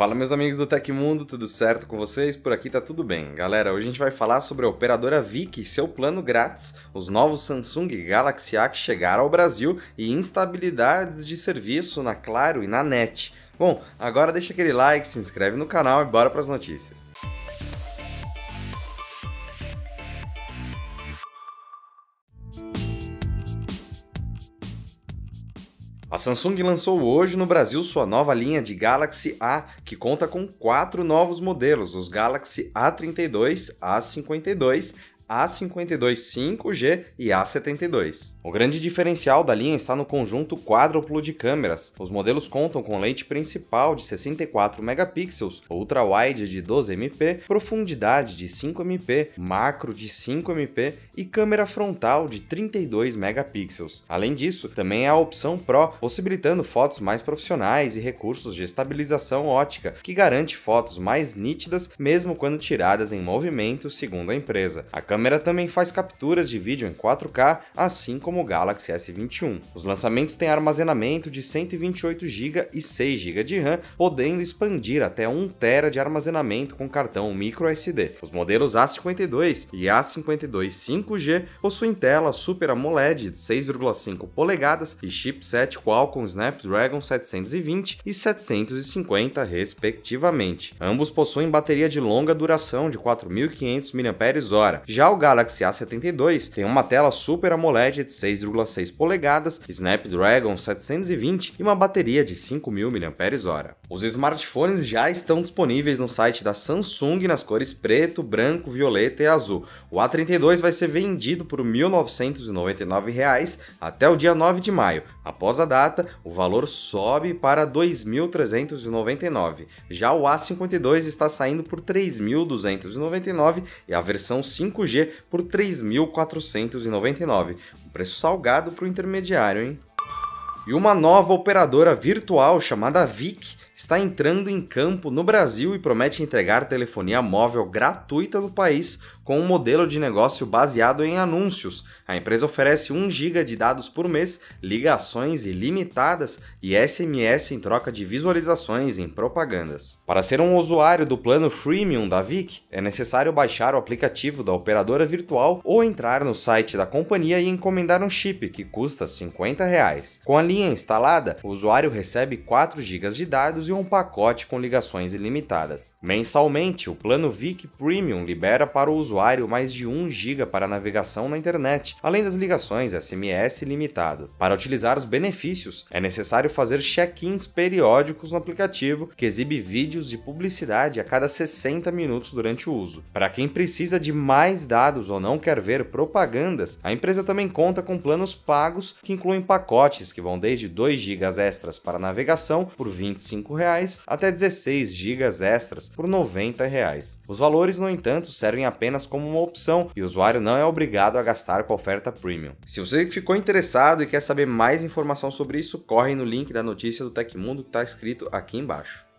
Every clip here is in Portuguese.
Fala meus amigos do Tecmundo, tudo certo com vocês? Por aqui tá tudo bem. Galera, hoje a gente vai falar sobre a operadora Vic e seu plano grátis, os novos Samsung Galaxy A que chegaram ao Brasil e instabilidades de serviço na Claro e na NET. Bom, agora deixa aquele like, se inscreve no canal e bora para as notícias. A Samsung lançou hoje no Brasil sua nova linha de Galaxy A, que conta com quatro novos modelos: os Galaxy A32, A52, a52 5G e A72. O grande diferencial da linha está no conjunto quádruplo de câmeras. Os modelos contam com lente principal de 64 megapixels, ultra-wide de 12 MP, profundidade de 5 MP, macro de 5 MP e câmera frontal de 32 megapixels. Além disso, também há a opção Pro, possibilitando fotos mais profissionais e recursos de estabilização ótica, que garante fotos mais nítidas mesmo quando tiradas em movimento, segundo a empresa. A câmera também faz capturas de vídeo em 4K, assim como o Galaxy S21. Os lançamentos têm armazenamento de 128 GB e 6 GB de RAM, podendo expandir até 1 TB de armazenamento com cartão microSD. Os modelos A52 e A52 5G possuem tela Super AMOLED de 6,5 polegadas e chipset Qualcomm Snapdragon 720 e 750 respectivamente. Ambos possuem bateria de longa duração de 4.500 mAh. Já o Galaxy A72 tem uma tela Super AMOLED de 6,6 polegadas, Snapdragon 720 e uma bateria de 5.000 mAh. Os smartphones já estão disponíveis no site da Samsung nas cores preto, branco, violeta e azul. O A32 vai ser vendido por R$ 1.999 até o dia 9 de maio. Após a data, o valor sobe para R$ 2.399. Já o A52 está saindo por R$ 3.299 e a versão 5G por R$ 3.499. Um preço salgado para o intermediário, hein? E uma nova operadora virtual chamada Vic está entrando em campo no Brasil e promete entregar telefonia móvel gratuita no país com um modelo de negócio baseado em anúncios. A empresa oferece 1 GB de dados por mês, ligações ilimitadas e SMS em troca de visualizações em propagandas. Para ser um usuário do plano freemium da Vic, é necessário baixar o aplicativo da operadora virtual ou entrar no site da companhia e encomendar um chip que custa 50 reais. Com a linha instalada, o usuário recebe 4 GB de dados e um pacote com ligações ilimitadas. Mensalmente, o plano Vic Premium libera para o usuário mais de 1 GB para navegação na internet, além das ligações SMS limitado. Para utilizar os benefícios, é necessário fazer check-ins periódicos no aplicativo, que exibe vídeos de publicidade a cada 60 minutos durante o uso. Para quem precisa de mais dados ou não quer ver propagandas, a empresa também conta com planos pagos que incluem pacotes que vão desde 2 GB extras para navegação por R$ 25 reais, até 16 GB extras por 90 reais. Os valores, no entanto, servem apenas como uma opção e o usuário não é obrigado a gastar com a oferta premium. Se você ficou interessado e quer saber mais informação sobre isso, corre no link da notícia do Tecmundo que está escrito aqui embaixo.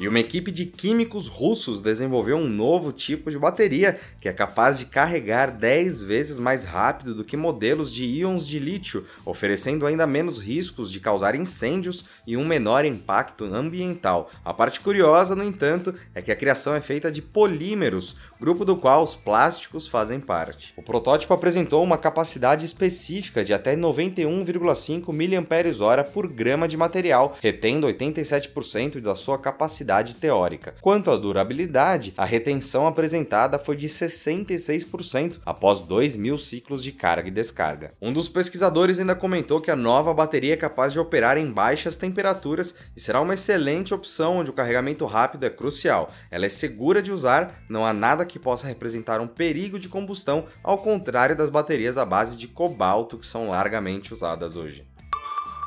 E uma equipe de químicos russos desenvolveu um novo tipo de bateria que é capaz de carregar 10 vezes mais rápido do que modelos de íons de lítio, oferecendo ainda menos riscos de causar incêndios e um menor impacto ambiental. A parte curiosa, no entanto, é que a criação é feita de polímeros, grupo do qual os plásticos fazem parte. O protótipo apresentou uma capacidade específica de até 91,5 mAh por grama de material, retendo 87% da sua capacidade capacidade teórica. Quanto à durabilidade, a retenção apresentada foi de 66% após 2 mil ciclos de carga e descarga. Um dos pesquisadores ainda comentou que a nova bateria é capaz de operar em baixas temperaturas e será uma excelente opção onde o carregamento rápido é crucial. Ela é segura de usar, não há nada que possa representar um perigo de combustão, ao contrário das baterias à base de cobalto que são largamente usadas hoje.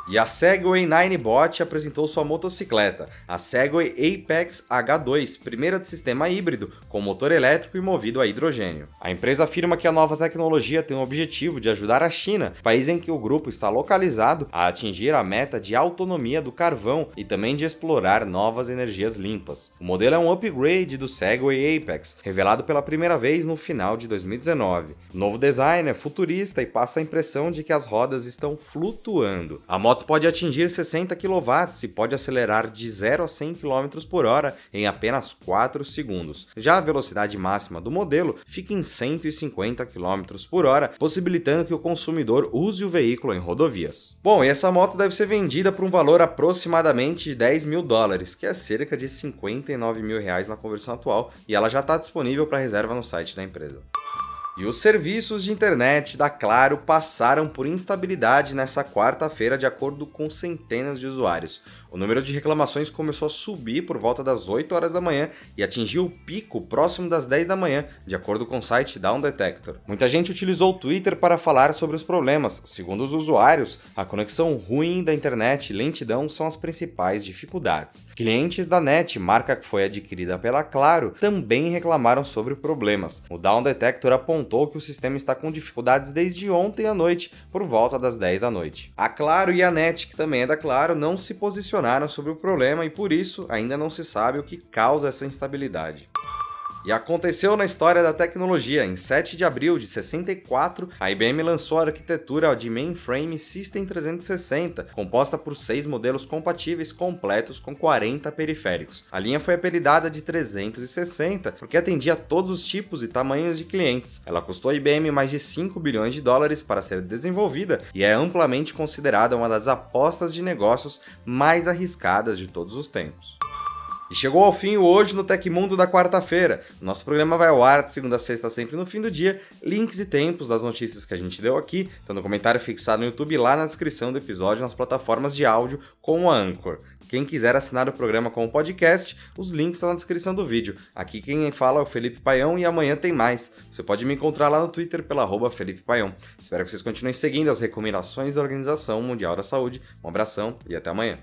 E a Segway Ninebot apresentou sua motocicleta, a Segway Apex H2, primeira de sistema híbrido, com motor elétrico e movido a hidrogênio. A empresa afirma que a nova tecnologia tem o objetivo de ajudar a China, país em que o grupo está localizado, a atingir a meta de autonomia do carvão e também de explorar novas energias limpas. O modelo é um upgrade do Segway Apex, revelado pela primeira vez no final de 2019. O novo design é futurista e passa a impressão de que as rodas estão flutuando. A moto moto pode atingir 60 kW e pode acelerar de 0 a 100 km por hora em apenas 4 segundos. Já a velocidade máxima do modelo fica em 150 km por hora, possibilitando que o consumidor use o veículo em rodovias. Bom, e essa moto deve ser vendida por um valor aproximadamente de 10 mil dólares, que é cerca de 59 mil reais na conversão atual, e ela já está disponível para reserva no site da empresa. E os serviços de internet da Claro passaram por instabilidade nessa quarta-feira, de acordo com centenas de usuários. O número de reclamações começou a subir por volta das 8 horas da manhã e atingiu o pico próximo das 10 da manhã, de acordo com o site Down Detector. Muita gente utilizou o Twitter para falar sobre os problemas. Segundo os usuários, a conexão ruim da internet e lentidão são as principais dificuldades. Clientes da NET, marca que foi adquirida pela Claro, também reclamaram sobre problemas. O Down Detector apontou que o sistema está com dificuldades desde ontem à noite, por volta das 10 da noite. A Claro e a NET, que também é da Claro, não se posicionaram sobre o problema e por isso ainda não se sabe o que causa essa instabilidade. E aconteceu na história da tecnologia. Em 7 de abril de 64, a IBM lançou a arquitetura de Mainframe System 360, composta por seis modelos compatíveis completos com 40 periféricos. A linha foi apelidada de 360 porque atendia todos os tipos e tamanhos de clientes. Ela custou a IBM mais de 5 bilhões de dólares para ser desenvolvida e é amplamente considerada uma das apostas de negócios mais arriscadas de todos os tempos. E chegou ao fim Hoje no Tecmundo da quarta-feira. Nosso programa vai ao ar de segunda a sexta, sempre no fim do dia. Links e tempos das notícias que a gente deu aqui estão no comentário fixado no YouTube lá na descrição do episódio nas plataformas de áudio com a Anchor. Quem quiser assinar o programa como podcast, os links estão na descrição do vídeo. Aqui quem fala é o Felipe Paião e amanhã tem mais. Você pode me encontrar lá no Twitter pela arroba Felipe Paião. Espero que vocês continuem seguindo as recomendações da Organização Mundial da Saúde. Um abração e até amanhã.